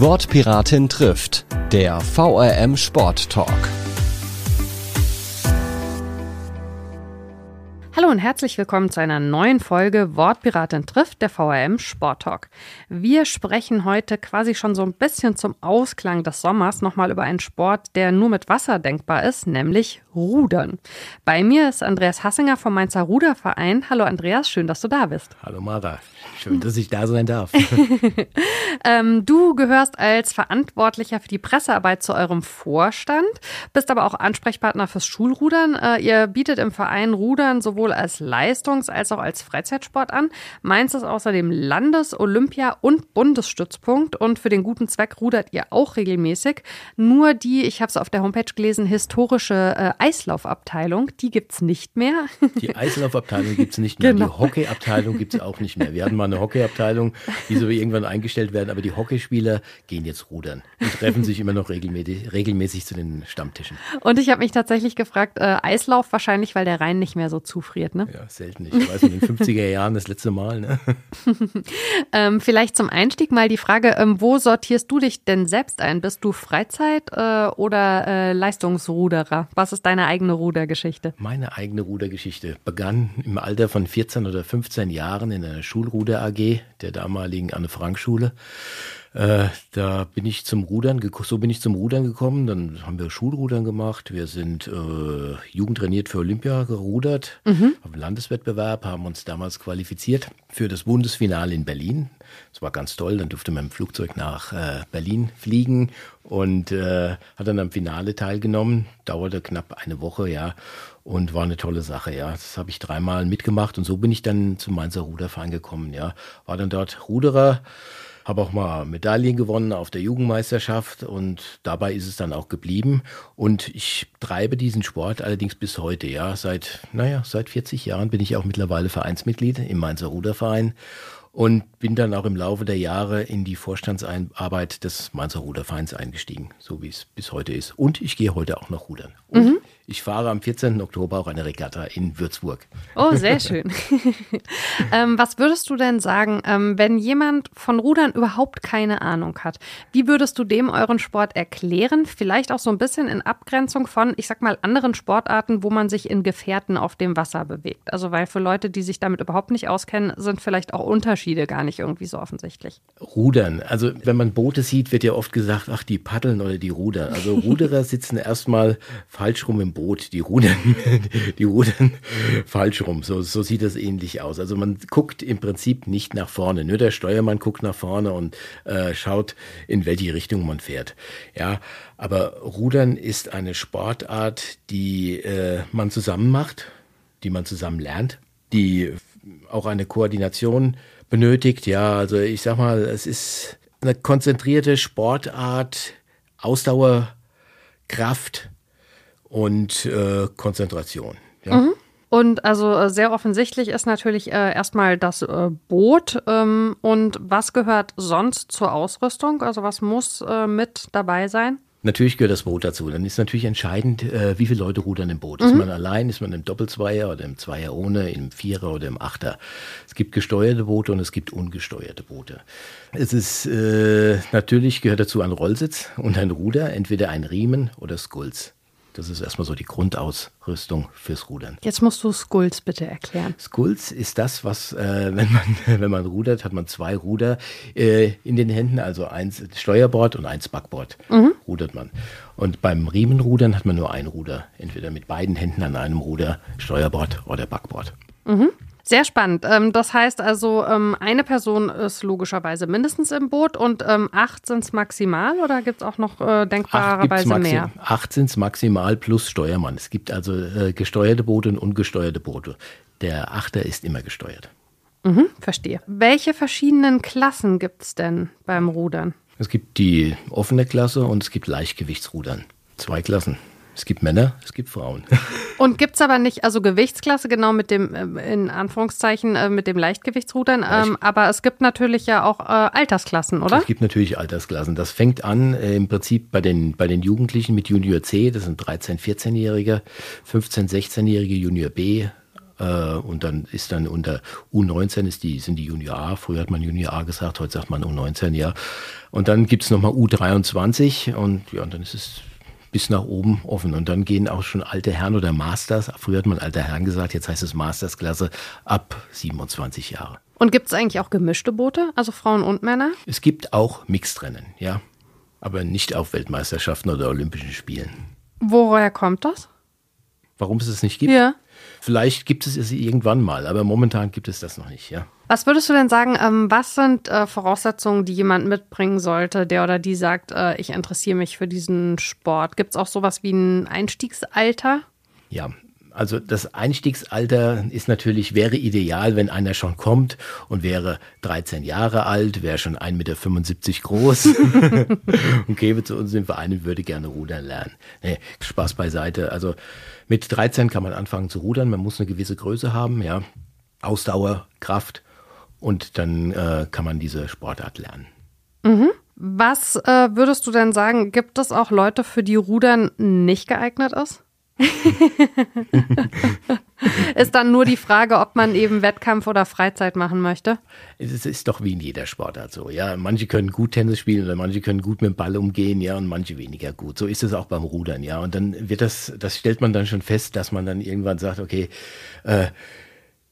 Wortpiratin trifft, der VRM Sport Talk. Hallo und herzlich willkommen zu einer neuen Folge Wortpiratin trifft, der VRM Sport Talk. Wir sprechen heute quasi schon so ein bisschen zum Ausklang des Sommers nochmal über einen Sport, der nur mit Wasser denkbar ist, nämlich Rudern. Bei mir ist Andreas Hassinger vom Mainzer Ruderverein. Hallo Andreas, schön, dass du da bist. Hallo Mara, schön, dass ich da sein darf. ähm, du gehörst als Verantwortlicher für die Pressearbeit zu eurem Vorstand, bist aber auch Ansprechpartner fürs Schulrudern. Äh, ihr bietet im Verein Rudern sowohl als Leistungs- als auch als Freizeitsport an. Mainz ist außerdem Landes-, Olympia- und Bundesstützpunkt und für den guten Zweck rudert ihr auch regelmäßig. Nur die, ich habe es auf der Homepage gelesen, historische äh, Eislaufabteilung, die gibt es nicht mehr. Die Eislaufabteilung gibt es nicht mehr. Genau. Die Hockeyabteilung gibt es auch nicht mehr. Wir hatten mal eine Hockeyabteilung, die so irgendwann eingestellt werden, aber die Hockeyspieler gehen jetzt rudern und treffen sich immer noch regelmäßig, regelmäßig zu den Stammtischen. Und ich habe mich tatsächlich gefragt, äh, Eislauf wahrscheinlich, weil der Rhein nicht mehr so zufriert, ne? Ja, selten. Ich weiß, in den 50er Jahren das letzte Mal. Ne? ähm, vielleicht zum Einstieg mal die Frage, ähm, wo sortierst du dich denn selbst ein? Bist du Freizeit äh, oder äh, Leistungsruderer? Was ist deine eigene Rudergeschichte? Meine eigene Rudergeschichte begann im Alter von 14 oder 15 Jahren in der Schulruder AG der damaligen Anne-Frank-Schule. Äh, da bin ich zum Rudern, so bin ich zum Rudern gekommen. Dann haben wir Schulrudern gemacht. Wir sind äh, jugendtrainiert für Olympia gerudert, mhm. auf dem Landeswettbewerb, haben uns damals qualifiziert für das Bundesfinale in Berlin. Das war ganz toll. Dann durfte man im Flugzeug nach äh, Berlin fliegen und äh, hat dann am Finale teilgenommen. Dauerte knapp eine Woche, ja. Und war eine tolle Sache, ja. Das habe ich dreimal mitgemacht und so bin ich dann zum Mainzer Ruderverein gekommen, ja. War dann dort Ruderer habe auch mal Medaillen gewonnen auf der Jugendmeisterschaft und dabei ist es dann auch geblieben. Und ich treibe diesen Sport allerdings bis heute, ja. Seit, naja, seit 40 Jahren bin ich auch mittlerweile Vereinsmitglied im Mainzer Ruderverein und bin dann auch im Laufe der Jahre in die Vorstandsarbeit des Mainzer Rudervereins eingestiegen, so wie es bis heute ist. Und ich gehe heute auch noch rudern. Und mhm. Ich fahre am 14. Oktober auch eine Regatta in Würzburg. Oh, sehr schön. ähm, was würdest du denn sagen, ähm, wenn jemand von Rudern überhaupt keine Ahnung hat? Wie würdest du dem euren Sport erklären? Vielleicht auch so ein bisschen in Abgrenzung von, ich sag mal, anderen Sportarten, wo man sich in Gefährten auf dem Wasser bewegt. Also, weil für Leute, die sich damit überhaupt nicht auskennen, sind vielleicht auch Unterschiede gar nicht irgendwie so offensichtlich. Rudern. Also, wenn man Boote sieht, wird ja oft gesagt, ach, die paddeln oder die rudern. Also, Ruderer sitzen erstmal falsch rum im Boot. Die rudern, die rudern falsch rum. So, so sieht das ähnlich aus. Also, man guckt im Prinzip nicht nach vorne. Nur der Steuermann guckt nach vorne und äh, schaut, in welche Richtung man fährt. Ja, aber Rudern ist eine Sportart, die äh, man zusammen macht, die man zusammen lernt, die auch eine Koordination benötigt. Ja, also ich sag mal, es ist eine konzentrierte Sportart, Ausdauer, Kraft und äh, Konzentration. Ja. Mhm. Und also äh, sehr offensichtlich ist natürlich äh, erstmal das äh, Boot. Ähm, und was gehört sonst zur Ausrüstung? Also was muss äh, mit dabei sein? Natürlich gehört das Boot dazu. Dann ist natürlich entscheidend, äh, wie viele Leute rudern im Boot. Mhm. Ist man allein, ist man im Doppelzweier oder im Zweier ohne, im Vierer oder im Achter. Es gibt gesteuerte Boote und es gibt ungesteuerte Boote. Es ist äh, natürlich gehört dazu ein Rollsitz und ein Ruder, entweder ein Riemen oder Skulls. Das ist erstmal so die Grundausrüstung fürs Rudern. Jetzt musst du Skulls bitte erklären. Skulls ist das, was, äh, wenn, man, wenn man rudert, hat man zwei Ruder äh, in den Händen, also eins Steuerbord und eins Backbord mhm. rudert man. Und beim Riemenrudern hat man nur ein Ruder, entweder mit beiden Händen an einem Ruder, Steuerbord oder Backbord. Mhm. Sehr spannend. Ähm, das heißt also, ähm, eine Person ist logischerweise mindestens im Boot und ähm, acht sind es maximal oder gibt es auch noch äh, denkbarerweise mehr? Acht sind es maximal plus Steuermann. Es gibt also äh, gesteuerte Boote und ungesteuerte Boote. Der Achter ist immer gesteuert. Mhm, verstehe. Welche verschiedenen Klassen gibt es denn beim Rudern? Es gibt die offene Klasse und es gibt Leichtgewichtsrudern. Zwei Klassen. Es gibt Männer, es gibt Frauen. Und gibt es aber nicht, also Gewichtsklasse genau mit dem, äh, in Anführungszeichen, äh, mit dem Leichtgewichtsrudern, ähm, aber es gibt natürlich ja auch äh, Altersklassen, oder? Es gibt natürlich Altersklassen. Das fängt an äh, im Prinzip bei den, bei den Jugendlichen mit Junior C, das sind 13-, 14-Jährige, 15-, 16-Jährige Junior B, Äh, und dann ist dann unter U19 ist die, sind die Junior A. Früher hat man Junior A gesagt, heute sagt man U19, ja. Und dann gibt es nochmal U23 und ja, und dann ist es bis nach oben offen. Und dann gehen auch schon alte Herren oder Masters, früher hat man alter Herren gesagt, jetzt heißt es Mastersklasse, ab 27 Jahre. Und gibt es eigentlich auch gemischte Boote, also Frauen und Männer? Es gibt auch Mixedrennen, ja. Aber nicht auf Weltmeisterschaften oder Olympischen Spielen. Woher kommt das? Warum es es nicht gibt? Ja. Vielleicht gibt es es irgendwann mal, aber momentan gibt es das noch nicht, ja. Was würdest du denn sagen, ähm, was sind äh, Voraussetzungen, die jemand mitbringen sollte, der oder die sagt, äh, ich interessiere mich für diesen Sport? Gibt es auch sowas wie ein Einstiegsalter? Ja, also das Einstiegsalter ist natürlich, wäre ideal, wenn einer schon kommt und wäre 13 Jahre alt, wäre schon 1,75 Meter groß und käme zu uns im Verein und würde gerne rudern lernen. Nee, Spaß beiseite. Also mit 13 kann man anfangen zu rudern, man muss eine gewisse Größe haben, ja. Ausdauer, Kraft und dann äh, kann man diese Sportart lernen. Mhm. Was äh, würdest du denn sagen, gibt es auch Leute, für die Rudern nicht geeignet ist? ist dann nur die Frage, ob man eben Wettkampf oder Freizeit machen möchte? Es ist doch wie in jeder Sportart so, ja. Manche können gut Tennis spielen oder manche können gut mit dem Ball umgehen, ja, und manche weniger gut. So ist es auch beim Rudern, ja. Und dann wird das, das stellt man dann schon fest, dass man dann irgendwann sagt, okay, äh,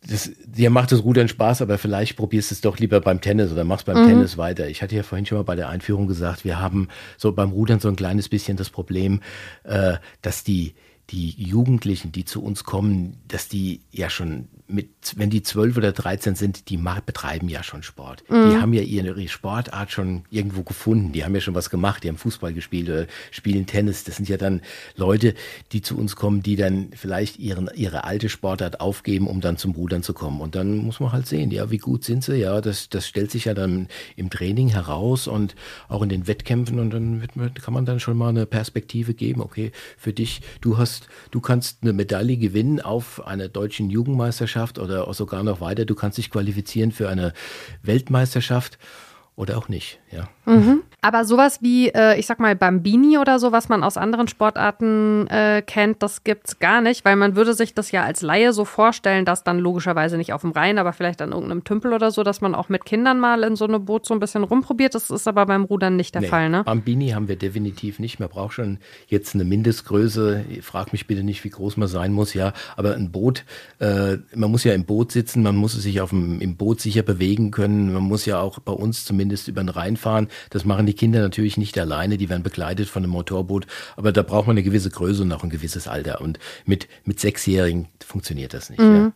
das, dir macht das Rudern Spaß, aber vielleicht probierst du es doch lieber beim Tennis oder machst beim mhm. Tennis weiter. Ich hatte ja vorhin schon mal bei der Einführung gesagt, wir haben so beim Rudern so ein kleines bisschen das Problem, äh, dass die die Jugendlichen, die zu uns kommen, dass die ja schon mit, wenn die zwölf oder dreizehn sind, die betreiben ja schon Sport. Mhm. Die haben ja ihre Sportart schon irgendwo gefunden. Die haben ja schon was gemacht. Die haben Fußball gespielt oder spielen Tennis. Das sind ja dann Leute, die zu uns kommen, die dann vielleicht ihren, ihre alte Sportart aufgeben, um dann zum Rudern zu kommen. Und dann muss man halt sehen, ja, wie gut sind sie? Ja, das, das stellt sich ja dann im Training heraus und auch in den Wettkämpfen. Und dann wird, kann man dann schon mal eine Perspektive geben. Okay, für dich, du hast, du kannst eine Medaille gewinnen auf einer deutschen Jugendmeisterschaft Weltmeisterschaft oder sogar noch weiter. Du kannst dich qualifizieren für eine Weltmeisterschaft oder auch nicht, ja. Mhm. Aber sowas wie, äh, ich sag mal, Bambini oder so, was man aus anderen Sportarten äh, kennt, das gibt's gar nicht, weil man würde sich das ja als Laie so vorstellen, dass dann logischerweise nicht auf dem Rhein, aber vielleicht an irgendeinem Tümpel oder so, dass man auch mit Kindern mal in so einem Boot so ein bisschen rumprobiert. Das ist aber beim Rudern nicht der nee, Fall, ne? Bambini haben wir definitiv nicht. Man braucht schon jetzt eine Mindestgröße. Frag mich bitte nicht, wie groß man sein muss, ja. Aber ein Boot, äh, man muss ja im Boot sitzen, man muss sich auf dem, im Boot sicher bewegen können. Man muss ja auch bei uns zumindest über den Rhein fahren. Das machen die Kinder natürlich nicht alleine, die werden begleitet von einem Motorboot, aber da braucht man eine gewisse Größe und auch ein gewisses Alter. Und mit, mit Sechsjährigen funktioniert das nicht. Mhm. Ja.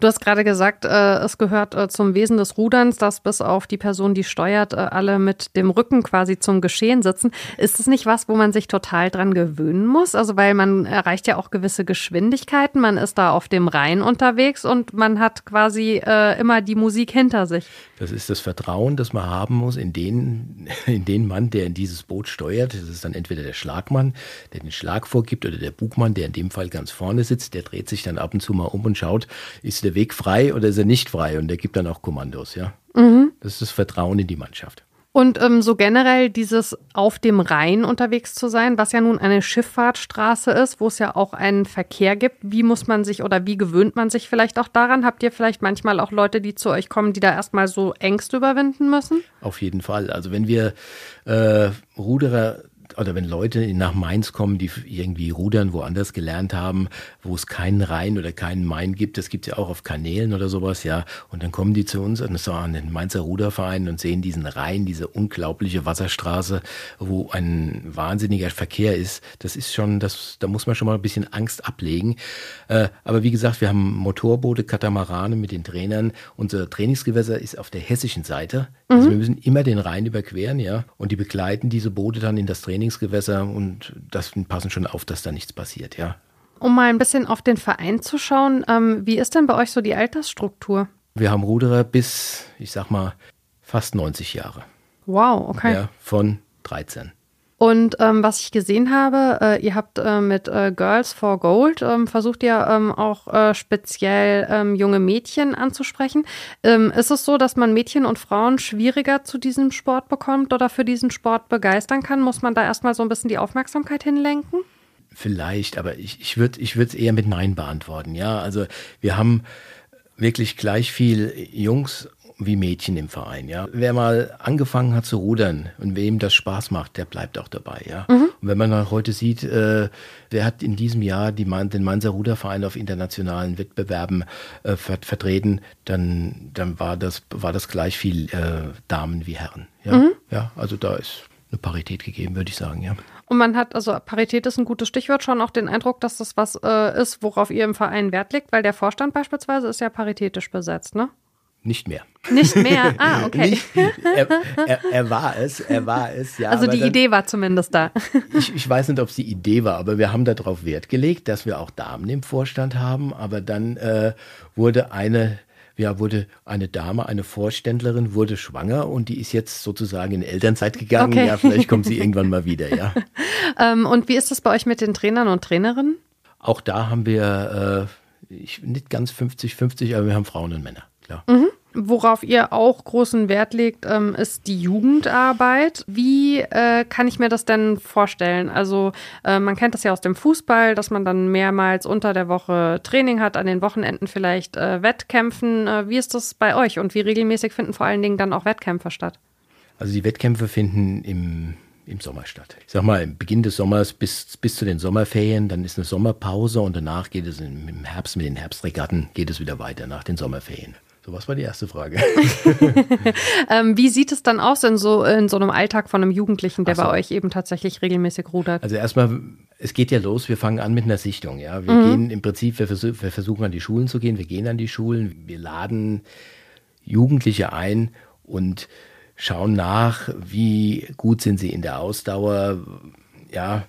Du hast gerade gesagt, äh, es gehört äh, zum Wesen des Ruderns, dass bis auf die Person, die steuert, äh, alle mit dem Rücken quasi zum Geschehen sitzen. Ist es nicht was, wo man sich total dran gewöhnen muss? Also, weil man erreicht ja auch gewisse Geschwindigkeiten, man ist da auf dem Rhein unterwegs und man hat quasi äh, immer die Musik hinter sich. Das ist das Vertrauen, das man haben muss in den, in den Mann, der in dieses Boot steuert. Das ist dann entweder der Schlagmann, der den Schlag vorgibt, oder der Bugmann, der in dem Fall ganz vorne sitzt. Der dreht sich dann ab und zu mal um und schaut, ist der Weg frei oder ist er nicht frei? Und der gibt dann auch Kommandos, ja. Mhm. Das ist das Vertrauen in die Mannschaft. Und ähm, so generell dieses auf dem Rhein unterwegs zu sein, was ja nun eine Schifffahrtsstraße ist, wo es ja auch einen Verkehr gibt. Wie muss man sich oder wie gewöhnt man sich vielleicht auch daran? Habt ihr vielleicht manchmal auch Leute, die zu euch kommen, die da erstmal so Ängste überwinden müssen? Auf jeden Fall. Also wenn wir äh, Ruderer oder wenn Leute nach Mainz kommen, die irgendwie Rudern woanders gelernt haben, wo es keinen Rhein oder keinen Main gibt, das gibt es ja auch auf Kanälen oder sowas, ja, und dann kommen die zu uns und an den Mainzer Ruderverein und sehen diesen Rhein, diese unglaubliche Wasserstraße, wo ein wahnsinniger Verkehr ist. Das ist schon, das, da muss man schon mal ein bisschen Angst ablegen. Äh, aber wie gesagt, wir haben Motorboote, Katamarane mit den Trainern. Unser Trainingsgewässer ist auf der hessischen Seite. Also mhm. wir müssen immer den Rhein überqueren, ja, und die begleiten diese Boote dann in das Training Trainingsgewässer und das passen schon auf, dass da nichts passiert, ja. Um mal ein bisschen auf den Verein zu schauen, ähm, wie ist denn bei euch so die Altersstruktur? Wir haben Ruderer bis, ich sag mal, fast 90 Jahre. Wow, okay. Ja, von 13. Und ähm, was ich gesehen habe, äh, ihr habt äh, mit äh, Girls for Gold ähm, versucht ihr ähm, auch äh, speziell ähm, junge Mädchen anzusprechen. Ist es so, dass man Mädchen und Frauen schwieriger zu diesem Sport bekommt oder für diesen Sport begeistern kann? Muss man da erstmal so ein bisschen die Aufmerksamkeit hinlenken? Vielleicht, aber ich, ich würde ich es eher mit Nein beantworten. Ja, also wir haben wirklich gleich viel Jungs wie Mädchen im Verein, ja. Wer mal angefangen hat zu rudern und wem das Spaß macht, der bleibt auch dabei, ja. Mhm. Und wenn man heute sieht, äh, wer hat in diesem Jahr die, den Mainzer Ruderverein auf internationalen Wettbewerben äh, ver vertreten, dann, dann war das, war das gleich viel äh, Damen wie Herren, ja. Mhm. Ja, also da ist eine Parität gegeben, würde ich sagen, ja. Und man hat, also Parität ist ein gutes Stichwort, schon auch den Eindruck, dass das was äh, ist, worauf ihr im Verein Wert legt, weil der Vorstand beispielsweise ist ja paritätisch besetzt, ne? Nicht mehr. Nicht mehr? Ah, okay. Nicht, er, er, er, war es, er war es, ja. Also die dann, Idee war zumindest da. Ich, ich weiß nicht, ob es die Idee war, aber wir haben darauf Wert gelegt, dass wir auch Damen im Vorstand haben. Aber dann äh, wurde eine, ja, wurde eine Dame, eine Vorständlerin, wurde schwanger und die ist jetzt sozusagen in Elternzeit gegangen. Okay. Ja, vielleicht kommt sie irgendwann mal wieder, ja. ähm, und wie ist das bei euch mit den Trainern und Trainerinnen? Auch da haben wir äh, ich, nicht ganz 50-50, aber wir haben Frauen und Männer klar. Mhm. Worauf ihr auch großen Wert legt, ähm, ist die Jugendarbeit. Wie äh, kann ich mir das denn vorstellen? Also äh, man kennt das ja aus dem Fußball, dass man dann mehrmals unter der Woche Training hat, an den Wochenenden vielleicht äh, Wettkämpfen. Äh, wie ist das bei euch und wie regelmäßig finden vor allen Dingen dann auch Wettkämpfe statt? Also die Wettkämpfe finden im im Sommer statt. Ich sag mal, im Beginn des Sommers bis, bis zu den Sommerferien, dann ist eine Sommerpause und danach geht es im Herbst mit den Herbstregatten geht es wieder weiter nach den Sommerferien. So, was war die erste Frage? ähm, wie sieht es dann aus in so, in so einem Alltag von einem Jugendlichen, der so. bei euch eben tatsächlich regelmäßig rudert? Also erstmal, es geht ja los, wir fangen an mit einer Sichtung. Ja? Wir mhm. gehen im Prinzip, wir, versuch, wir versuchen an die Schulen zu gehen, wir gehen an die Schulen, wir laden Jugendliche ein und schauen nach, wie gut sind sie in der Ausdauer, ja,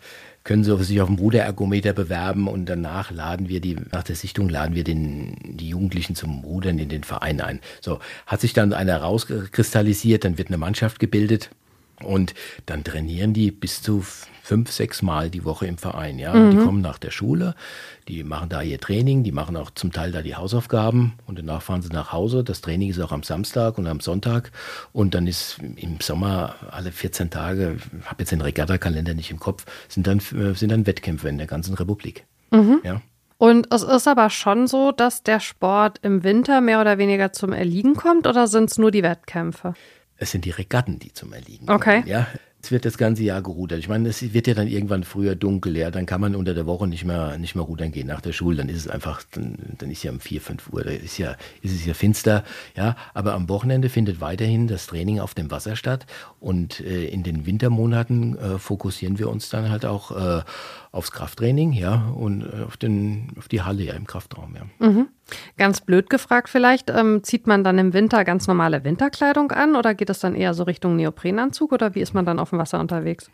können sie sich auf dem Ruderergometer bewerben und danach laden wir die, nach der Sichtung laden wir den, die Jugendlichen zum Rudern in den Verein ein. So, hat sich dann einer rauskristallisiert, dann wird eine Mannschaft gebildet und dann trainieren die bis zu fünf, sechs Mal die Woche im Verein. Ja, mhm. die kommen nach der Schule, die machen da ihr Training, die machen auch zum Teil da die Hausaufgaben und danach fahren sie nach Hause. Das Training ist auch am Samstag und am Sonntag und dann ist im Sommer alle 14 Tage, ich habe jetzt den Regatta-Kalender nicht im Kopf, sind dann, äh, sind dann Wettkämpfe in der ganzen Republik. Mhm. Ja. Und es ist aber schon so, dass der Sport im Winter mehr oder weniger zum Erliegen kommt oder sind es nur die Wettkämpfe? Es sind die Regatten, die zum Erliegen okay. kommen. Ja, es wird das ganze Jahr gerudert. Ich meine, es wird ja dann irgendwann früher dunkel, ja, dann kann man unter der Woche nicht mehr, nicht mehr rudern gehen nach der Schule. Dann ist es einfach, dann, dann ist ja um vier, fünf Uhr, da ist ja, ist es ja finster, ja. Aber am Wochenende findet weiterhin das Training auf dem Wasser statt und äh, in den Wintermonaten äh, fokussieren wir uns dann halt auch äh, aufs Krafttraining, ja, und äh, auf den, auf die Halle ja im Kraftraum, ja. Mhm. Ganz blöd gefragt vielleicht, ähm, zieht man dann im Winter ganz normale Winterkleidung an oder geht es dann eher so Richtung Neoprenanzug oder wie ist man dann auf dem Wasser unterwegs?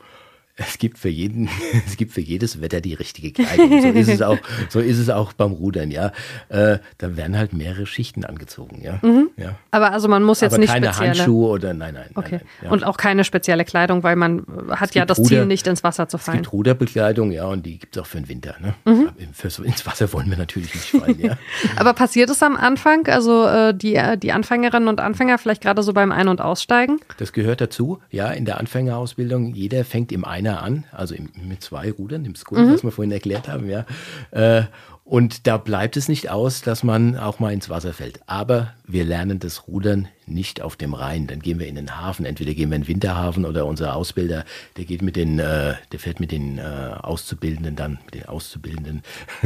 Es gibt für jeden, es gibt für jedes Wetter die richtige Kleidung. So ist es auch, so ist es auch beim Rudern, ja. Äh, da werden halt mehrere Schichten angezogen, ja. Mhm. ja. Aber also man muss jetzt Aber nicht keine spezielle Handschuhe oder nein, nein. Okay. Nein, nein, ja. Und auch keine spezielle Kleidung, weil man hat ja das Ruder, Ziel, nicht ins Wasser zu fallen. Es gibt Ruderbekleidung, ja, und die gibt es auch für den Winter. Ne? Mhm. Für, ins Wasser wollen wir natürlich nicht fallen, ja. Aber passiert es am Anfang, also äh, die, äh, die Anfängerinnen und Anfänger vielleicht gerade so beim Ein- und Aussteigen? Das gehört dazu, ja, in der Anfängerausbildung. Jeder fängt im Einer an, also im mit zwei Rudern, dem Skull, mhm. was wir vorhin erklärt haben, ja. Äh, und da bleibt es nicht aus, dass man auch mal ins Wasser fällt. Aber wir lernen das Rudern nicht auf dem Rhein. Dann gehen wir in den Hafen. Entweder gehen wir in den Winterhafen oder unser Ausbilder, der geht mit den, äh, der fährt mit den äh, Auszubildenden dann, mit den Auszubildenden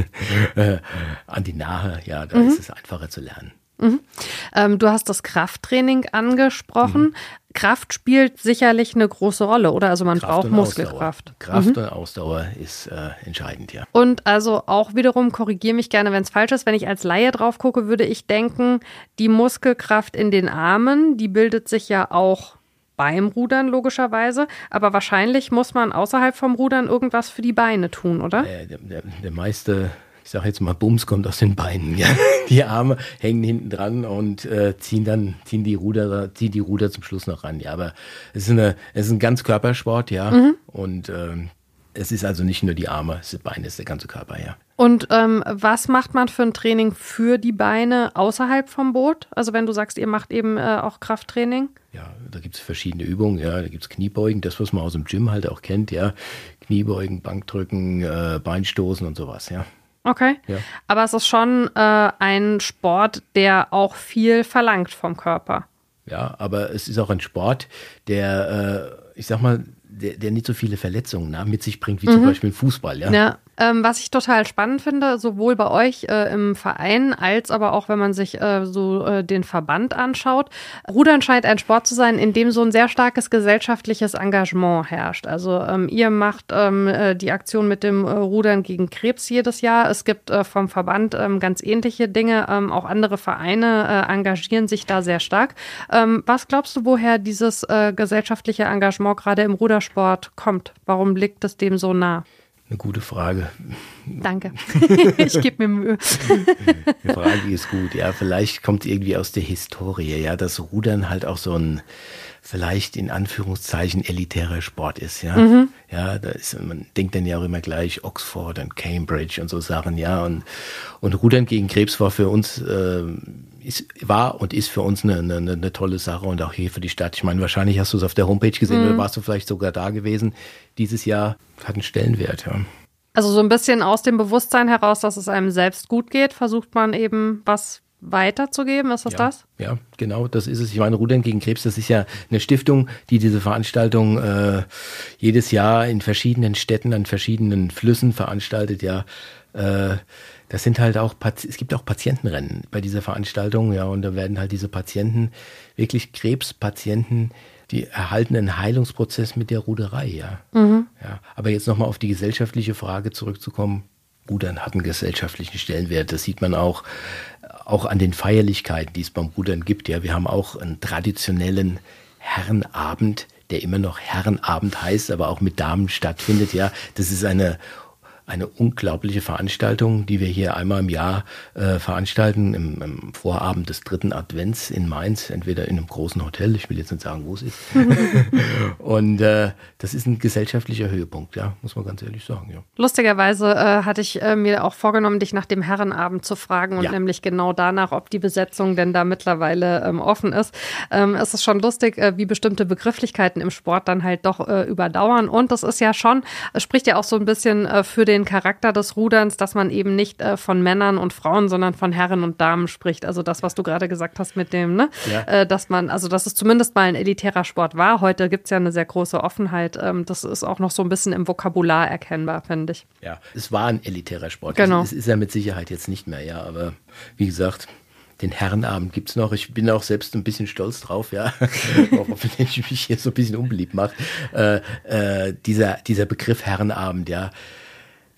äh, an die Nahe. Ja, da mhm. ist es einfacher zu lernen. Mhm. Ähm, du hast das Krafttraining angesprochen. Mhm. Kraft spielt sicherlich eine große Rolle, oder? Also man Kraft braucht Muskelkraft. Ausdauer. Kraft mhm. und Ausdauer ist äh, entscheidend, ja. Und also auch wiederum, korrigiere mich gerne, wenn es falsch ist, wenn ich als Laie drauf gucke, würde ich denken, die Muskelkraft in den Armen, die bildet sich ja auch beim Rudern logischerweise, aber wahrscheinlich muss man außerhalb vom Rudern irgendwas für die Beine tun, oder? Äh, der, der, der meiste ich sage jetzt mal, Bums kommt aus den Beinen. Ja? Die Arme hängen hinten dran und äh, ziehen dann, ziehen die Ruder, ziehen die Ruder zum Schluss noch ran. Ja, aber es ist, eine, es ist ein ganz Körpersport, ja. Mhm. Und ähm, Es ist also nicht nur die Arme, es ist Beine, es ist der ganze Körper, ja. Und ähm, was macht man für ein Training für die Beine außerhalb vom Boot? Also wenn du sagst, ihr macht eben äh, auch Krafttraining? Ja, da gibt es verschiedene Übungen, ja, da gibt es Kniebeugen, das, was man aus dem Gym halt auch kennt, ja. Kniebeugen, Bankdrücken, äh, Beinstoßen und sowas, ja. Okay. Ja. Aber es ist schon äh, ein Sport, der auch viel verlangt vom Körper. Ja, aber es ist auch ein Sport, der, äh, ich sag mal, der, der nicht so viele Verletzungen na, mit sich bringt, wie mhm. zum Beispiel Fußball. Ja, ja ähm, was ich total spannend finde, sowohl bei euch äh, im Verein als aber auch, wenn man sich äh, so äh, den Verband anschaut. Rudern scheint ein Sport zu sein, in dem so ein sehr starkes gesellschaftliches Engagement herrscht. Also ähm, ihr macht ähm, äh, die Aktion mit dem äh, Rudern gegen Krebs jedes Jahr. Es gibt äh, vom Verband ähm, ganz ähnliche Dinge. Ähm, auch andere Vereine engagieren sich da sehr stark. Ähm, was glaubst du, woher dieses gesellschaftliche Engagement gerade im Rudersport kommt? Warum liegt es dem so nah? Eine gute Frage. Danke. ich gebe mir Mühe. Die Frage ist gut. Ja, vielleicht kommt irgendwie aus der Historie, ja, dass Rudern halt auch so ein vielleicht in Anführungszeichen elitärer Sport ist, ja. Mhm. Ja, da ist, man denkt dann ja auch immer gleich Oxford und Cambridge und so Sachen, ja. Und, und Rudern gegen Krebs war für uns äh, ist, war und ist für uns eine, eine, eine tolle Sache und auch hier für die Stadt. Ich meine, wahrscheinlich hast du es auf der Homepage gesehen mhm. oder warst du vielleicht sogar da gewesen. Dieses Jahr hat einen Stellenwert, ja. Also so ein bisschen aus dem Bewusstsein heraus, dass es einem selbst gut geht, versucht man eben was weiterzugeben. Ist das ja, das? Ja, genau, das ist es. Ich meine, Rudern gegen Krebs, das ist ja eine Stiftung, die diese Veranstaltung äh, jedes Jahr in verschiedenen Städten, an verschiedenen Flüssen veranstaltet, ja. Äh, das sind halt auch, es gibt auch Patientenrennen bei dieser Veranstaltung, ja, und da werden halt diese Patienten, wirklich Krebspatienten, die erhalten einen Heilungsprozess mit der Ruderei, ja. Mhm. ja aber jetzt nochmal auf die gesellschaftliche Frage zurückzukommen. Rudern hat einen gesellschaftlichen Stellenwert. Das sieht man auch, auch an den Feierlichkeiten, die es beim Rudern gibt. Ja, wir haben auch einen traditionellen Herrenabend, der immer noch Herrenabend heißt, aber auch mit Damen stattfindet. Ja, das ist eine eine unglaubliche Veranstaltung, die wir hier einmal im Jahr äh, veranstalten, im, im, Vorabend des dritten Advents in Mainz, entweder in einem großen Hotel, ich will jetzt nicht sagen, wo es ist. und äh, das ist ein gesellschaftlicher Höhepunkt, ja, muss man ganz ehrlich sagen. Ja. Lustigerweise äh, hatte ich äh, mir auch vorgenommen, dich nach dem Herrenabend zu fragen und ja. nämlich genau danach, ob die Besetzung denn da mittlerweile ähm, offen ist. Ähm, es ist schon lustig, äh, wie bestimmte Begrifflichkeiten im Sport dann halt doch äh, überdauern. Und das ist ja schon, es spricht ja auch so ein bisschen für den den Charakter des Ruderns, dass man eben nicht äh, von Männern und Frauen, sondern von Herren und Damen spricht. Also das, was du gerade gesagt hast mit dem, ne? Ja. Äh, dass man, also dass es zumindest mal ein elitärer Sport war. Heute gibt es ja eine sehr große Offenheit. Ähm, das ist auch noch so ein bisschen im Vokabular erkennbar, finde ich. Ja, es war ein elitärer Sport. Genau. Es ist ja mit Sicherheit jetzt nicht mehr, ja. Aber wie gesagt, den Herrenabend gibt es noch. Ich bin auch selbst ein bisschen stolz drauf, ja, auch wenn ich mich hier so ein bisschen unbeliebt mache. Äh, äh, dieser, dieser Begriff Herrenabend, ja,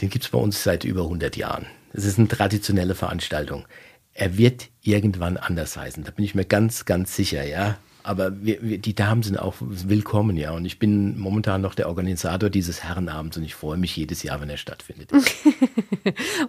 den gibt es bei uns seit über 100 Jahren. Es ist eine traditionelle Veranstaltung. Er wird irgendwann anders heißen. Da bin ich mir ganz, ganz sicher, ja. Aber wir, wir, die Damen sind auch willkommen, ja. Und ich bin momentan noch der Organisator dieses Herrenabends und ich freue mich jedes Jahr, wenn er stattfindet.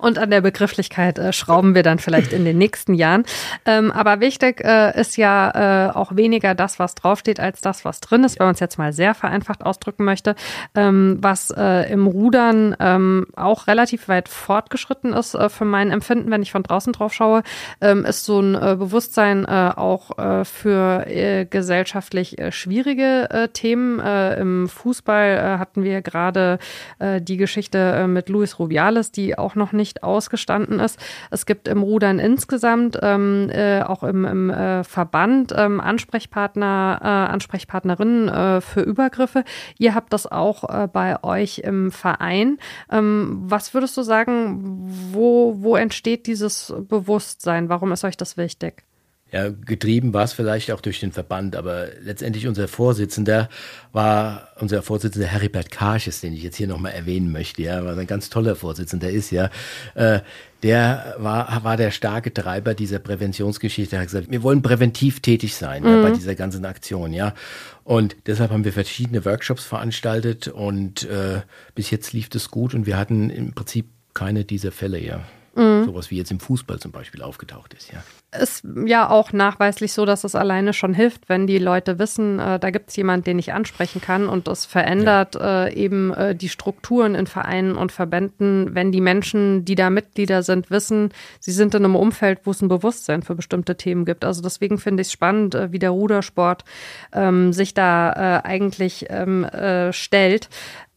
und an der Begrifflichkeit äh, schrauben wir dann vielleicht in den nächsten Jahren. Ähm, aber wichtig äh, ist ja äh, auch weniger das, was draufsteht, als das, was drin ist, wenn man es jetzt mal sehr vereinfacht ausdrücken möchte. Ähm, was äh, im Rudern ähm, auch relativ weit fortgeschritten ist, äh, für mein Empfinden, wenn ich von draußen drauf schaue, ähm, ist so ein äh, Bewusstsein auch für gesellschaftlich schwierige Themen. Im Fußball hatten wir gerade die Geschichte mit Luis Rubiales, die auch noch nicht ausgestanden ist. Es gibt im Rudern insgesamt, ähm, auch im, im Verband, ähm, Ansprechpartner, Ansprechpartnerinnen für Übergriffe. Ihr habt das auch bei euch im Verein. Ähm, was würdest du sagen, wo, wo entsteht dieses Bewusstsein? Warum ist euch das wichtig? Ja, getrieben war es vielleicht auch durch den Verband, aber letztendlich unser Vorsitzender war unser Vorsitzender Heribert Karches, den ich jetzt hier nochmal erwähnen möchte, ja, was ein ganz toller Vorsitzender ist, ja. Äh, der war, war der starke Treiber dieser Präventionsgeschichte. Er hat gesagt, wir wollen präventiv tätig sein mhm. ja, bei mhm. dieser ganzen Aktion, ja. Und deshalb haben wir verschiedene Workshops veranstaltet und äh, bis jetzt lief das gut und wir hatten im Prinzip keine dieser Fälle, ja. Mhm. Sowas wie jetzt im Fußball zum Beispiel aufgetaucht ist, ja. Ist ja auch nachweislich so, dass es alleine schon hilft, wenn die Leute wissen, äh, da gibt es jemanden, den ich ansprechen kann und das verändert ja. äh, eben äh, die Strukturen in Vereinen und Verbänden, wenn die Menschen, die da Mitglieder sind, wissen, sie sind in einem Umfeld, wo es ein Bewusstsein für bestimmte Themen gibt. Also deswegen finde ich es spannend, äh, wie der Rudersport ähm, sich da äh, eigentlich ähm, äh, stellt.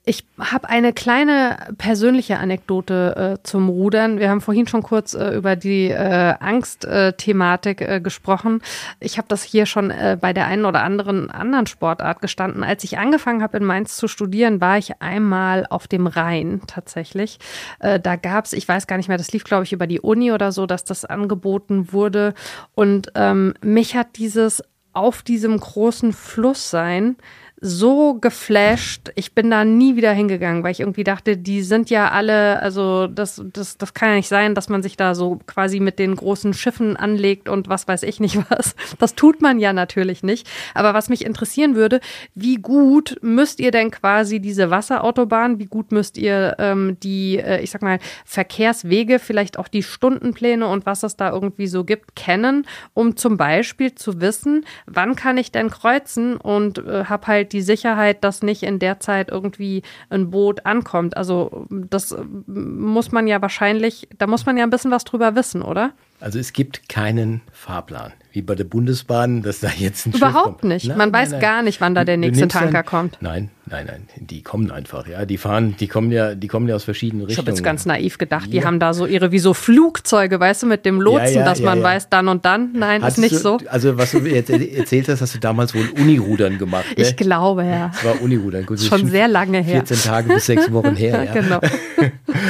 Ich habe eine kleine persönliche Anekdote äh, zum Rudern. Wir haben vorhin schon kurz äh, über die äh, Angstthematik äh, gesprochen. Ich habe das hier schon äh, bei der einen oder anderen anderen Sportart gestanden. Als ich angefangen habe in Mainz zu studieren, war ich einmal auf dem Rhein tatsächlich. Äh, da gab es, ich weiß gar nicht mehr, das lief glaube ich über die Uni oder so, dass das angeboten wurde. Und ähm, mich hat dieses auf diesem großen Fluss sein so geflasht. Ich bin da nie wieder hingegangen, weil ich irgendwie dachte, die sind ja alle, also das, das, das kann ja nicht sein, dass man sich da so quasi mit den großen Schiffen anlegt und was weiß ich nicht was. Das tut man ja natürlich nicht. Aber was mich interessieren würde, wie gut müsst ihr denn quasi diese Wasserautobahn, wie gut müsst ihr ähm, die, äh, ich sag mal, Verkehrswege, vielleicht auch die Stundenpläne und was es da irgendwie so gibt, kennen, um zum Beispiel zu wissen, wann kann ich denn kreuzen und äh, habe halt halt die Sicherheit, dass nicht in der Zeit irgendwie ein Boot ankommt. Also das muss man ja wahrscheinlich, da muss man ja ein bisschen was drüber wissen, oder? Also es gibt keinen Fahrplan wie bei der Bundesbahn, dass da jetzt ein Überhaupt nicht. Nein, Man weiß nein, gar nicht, wann da der nächste Tanker ein, kommt. Nein, nein, nein. Die kommen einfach, ja. Die fahren, die kommen ja, die kommen ja aus verschiedenen Richtungen. Ich habe jetzt ganz naiv gedacht, die haben da so ihre wie so Flugzeuge, weißt du, mit dem Lotsen, ja, ja, dass man weiß, dann und dann. Nein, Hattest ist nicht du, so. Also was du jetzt erzählt hast, hast du damals wohl Unirudern gemacht. Ne? Ich glaube, ja. Das war Unirudern. Gut, schon, schon sehr lange her. 14 Tage bis sechs Wochen her, ja. genau.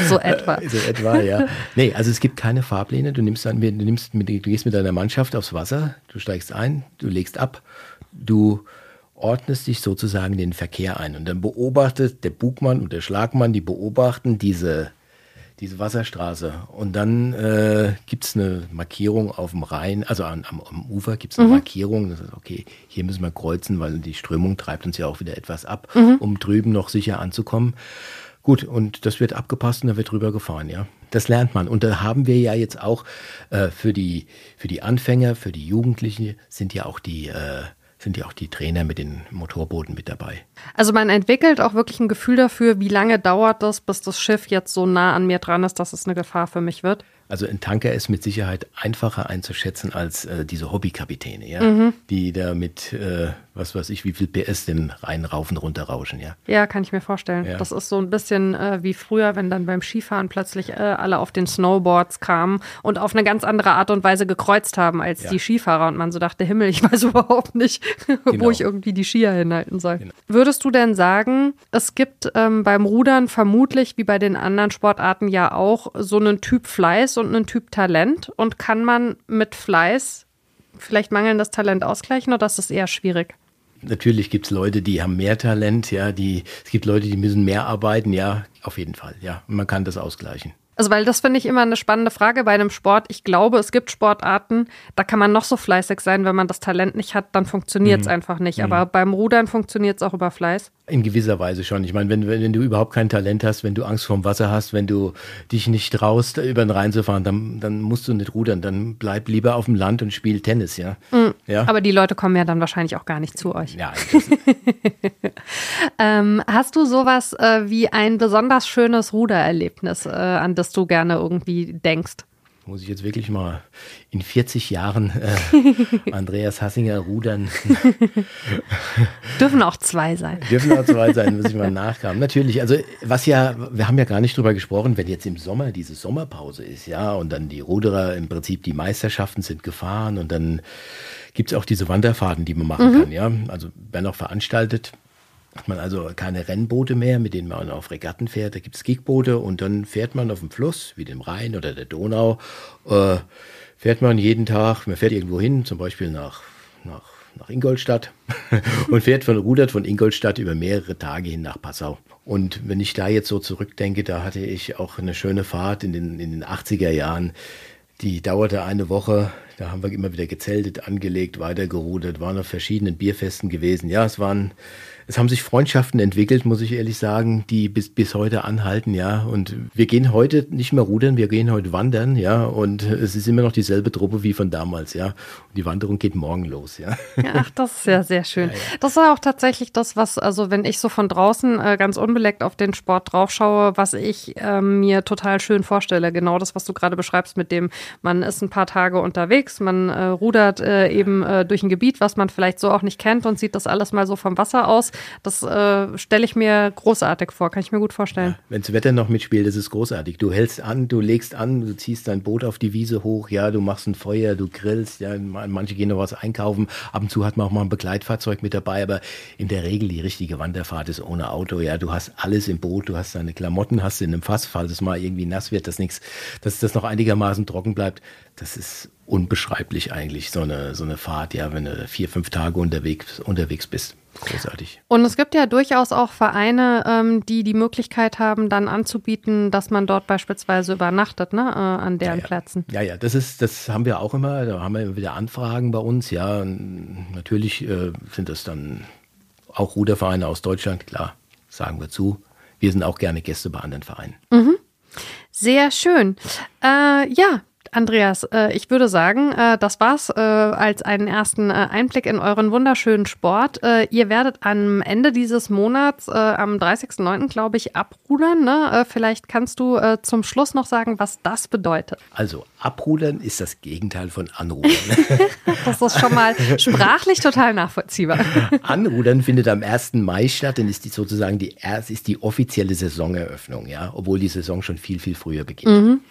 So etwa. So etwa, ja. Nee, also es gibt keine Fahrpläne. Du nimmst dann, du nimmst mit, du gehst mit deiner Mannschaft aufs Wasser, du steigst ein, du legst ab, du ordnest dich sozusagen den Verkehr ein. Und dann beobachtet der Bugmann und der Schlagmann, die beobachten diese, diese Wasserstraße. Und dann äh, gibt es eine Markierung auf dem Rhein, also am, am Ufer gibt es eine mhm. Markierung. Das ist, okay, hier müssen wir kreuzen, weil die Strömung treibt uns ja auch wieder etwas ab, mhm. um drüben noch sicher anzukommen. Gut, und das wird abgepasst und da wird drüber gefahren, ja. Das lernt man. Und da haben wir ja jetzt auch äh, für, die, für die Anfänger, für die Jugendlichen sind ja auch die, äh, sind ja auch die Trainer mit den Motorbooten mit dabei. Also man entwickelt auch wirklich ein Gefühl dafür, wie lange dauert das, bis das Schiff jetzt so nah an mir dran ist, dass es eine Gefahr für mich wird? Also ein Tanker ist mit Sicherheit einfacher einzuschätzen als äh, diese Hobbykapitäne, ja, mhm. die da mit, äh, was weiß ich, wie viel PS den reinraufen, runterrauschen, ja. Ja, kann ich mir vorstellen. Ja. Das ist so ein bisschen äh, wie früher, wenn dann beim Skifahren plötzlich äh, alle auf den Snowboards kamen und auf eine ganz andere Art und Weise gekreuzt haben als ja. die Skifahrer und man so dachte, Himmel, ich weiß überhaupt nicht, genau. wo ich irgendwie die Skier hinhalten soll. Genau. Würdest du denn sagen, es gibt ähm, beim Rudern vermutlich, wie bei den anderen Sportarten ja auch, so einen Typ Fleiß und einen Typ Talent? Und kann man mit Fleiß vielleicht mangelndes Talent ausgleichen oder ist das eher schwierig? Natürlich gibt es Leute, die haben mehr Talent, ja, die, es gibt Leute, die müssen mehr arbeiten, ja, auf jeden Fall, ja. Man kann das ausgleichen. Also, weil das finde ich immer eine spannende Frage bei einem Sport. Ich glaube, es gibt Sportarten, da kann man noch so fleißig sein, wenn man das Talent nicht hat, dann funktioniert es mhm. einfach nicht. Aber mhm. beim Rudern funktioniert es auch über Fleiß. In gewisser Weise schon. Ich meine, wenn, wenn du überhaupt kein Talent hast, wenn du Angst vorm Wasser hast, wenn du dich nicht traust, über den Rhein zu fahren, dann, dann musst du nicht rudern. Dann bleib lieber auf dem Land und spiel Tennis, ja. Mhm. ja? Aber die Leute kommen ja dann wahrscheinlich auch gar nicht zu euch. Ja. ähm, hast du sowas äh, wie ein besonders schönes Rudererlebnis, äh, an das du gerne irgendwie denkst? Muss ich jetzt wirklich mal in 40 Jahren äh, Andreas Hassinger rudern? Dürfen auch zwei sein. Dürfen auch zwei sein, muss ich mal nachkamen. Natürlich, also was ja, wir haben ja gar nicht drüber gesprochen, wenn jetzt im Sommer diese Sommerpause ist, ja, und dann die Ruderer im Prinzip die Meisterschaften sind gefahren und dann gibt es auch diese Wanderfahrten, die man machen mhm. kann, ja. Also werden auch veranstaltet hat man also keine Rennboote mehr, mit denen man auf Regatten fährt. Da gibt es Gigboote und dann fährt man auf dem Fluss, wie dem Rhein oder der Donau, äh, fährt man jeden Tag, man fährt irgendwo hin, zum Beispiel nach, nach, nach Ingolstadt und fährt von, rudert von Ingolstadt über mehrere Tage hin nach Passau. Und wenn ich da jetzt so zurückdenke, da hatte ich auch eine schöne Fahrt in den, in den 80er Jahren. Die dauerte eine Woche. Da haben wir immer wieder gezeltet, angelegt, weitergerudert, waren auf verschiedenen Bierfesten gewesen. Ja, es waren es haben sich Freundschaften entwickelt, muss ich ehrlich sagen, die bis, bis heute anhalten, ja. Und wir gehen heute nicht mehr rudern, wir gehen heute wandern, ja. Und es ist immer noch dieselbe Truppe wie von damals, ja. Und die Wanderung geht morgen los, ja. Ach, das ist ja sehr schön. Ja, ja. Das war auch tatsächlich das, was, also wenn ich so von draußen äh, ganz unbeleckt auf den Sport draufschaue, was ich äh, mir total schön vorstelle. Genau das, was du gerade beschreibst, mit dem man ist ein paar Tage unterwegs, man äh, rudert äh, eben äh, durch ein Gebiet, was man vielleicht so auch nicht kennt und sieht das alles mal so vom Wasser aus. Das äh, stelle ich mir großartig vor, kann ich mir gut vorstellen. Ja, Wenn das Wetter noch mitspielt, das ist großartig. Du hältst an, du legst an, du ziehst dein Boot auf die Wiese hoch, ja, du machst ein Feuer, du grillst, ja, manche gehen noch was einkaufen. Ab und zu hat man auch mal ein Begleitfahrzeug mit dabei, aber in der Regel die richtige Wanderfahrt ist ohne Auto, ja. Du hast alles im Boot, du hast deine Klamotten, hast in einem Fass, falls es mal irgendwie nass wird, dass nichts, dass das noch einigermaßen trocken bleibt. Das ist unbeschreiblich eigentlich, so eine, so eine Fahrt, ja, wenn du vier, fünf Tage unterwegs, unterwegs bist. Großartig. Und es gibt ja durchaus auch Vereine, ähm, die die Möglichkeit haben, dann anzubieten, dass man dort beispielsweise übernachtet, ne, äh, an deren ja, ja. Plätzen. Ja, ja, das ist, das haben wir auch immer. Da haben wir immer wieder Anfragen bei uns. Ja, natürlich äh, sind das dann auch Rudervereine aus Deutschland. Klar, sagen wir zu. Wir sind auch gerne Gäste bei anderen Vereinen. Mhm. Sehr schön. Äh, ja, Andreas, äh, ich würde sagen, äh, das war's äh, als einen ersten Einblick in euren wunderschönen Sport. Ihr werdet am Ende dieses Monats, am 30.09., glaube ich, abrudern. Ne? Vielleicht kannst du zum Schluss noch sagen, was das bedeutet. Also, abrudern ist das Gegenteil von anrudern. das ist schon mal sprachlich total nachvollziehbar. Anrudern findet am 1. Mai statt, dann ist die sozusagen die, ist die offizielle Saisoneröffnung, ja, obwohl die Saison schon viel, viel früher beginnt. Mhm.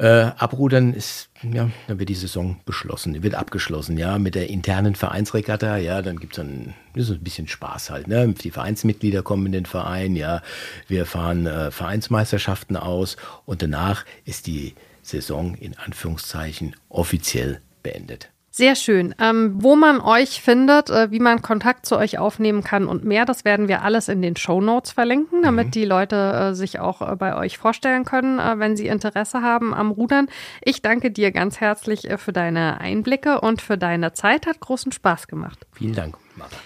Äh, abrudern ist, ja, dann wird die Saison beschlossen, wird abgeschlossen, ja, mit der internen Vereinsregatta, ja, dann gibt's dann, das ist ein bisschen Spaß halt, ne, die Vereinsmitglieder kommen in den Verein, ja, wir fahren äh, Vereinsmeisterschaften aus und danach ist die Saison in Anführungszeichen offiziell beendet. Sehr schön. Ähm, wo man euch findet, äh, wie man Kontakt zu euch aufnehmen kann und mehr, das werden wir alles in den Show Notes verlinken, damit mhm. die Leute äh, sich auch äh, bei euch vorstellen können, äh, wenn sie Interesse haben am Rudern. Ich danke dir ganz herzlich äh, für deine Einblicke und für deine Zeit. Hat großen Spaß gemacht. Vielen Dank, Martha.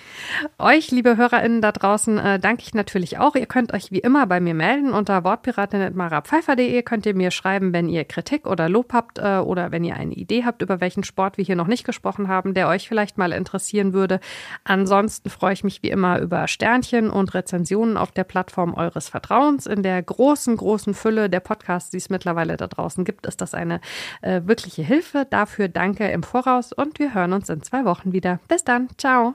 Euch, liebe HörerInnen da draußen, äh, danke ich natürlich auch. Ihr könnt euch wie immer bei mir melden. Unter wortpiratin.marapfeifer.de könnt ihr mir schreiben, wenn ihr Kritik oder Lob habt äh, oder wenn ihr eine Idee habt, über welchen Sport wir hier noch nicht gesprochen haben, der euch vielleicht mal interessieren würde. Ansonsten freue ich mich wie immer über Sternchen und Rezensionen auf der Plattform eures Vertrauens. In der großen, großen Fülle der Podcasts, die es mittlerweile da draußen gibt, ist das eine äh, wirkliche Hilfe. Dafür danke im Voraus und wir hören uns in zwei Wochen wieder. Bis dann. Ciao.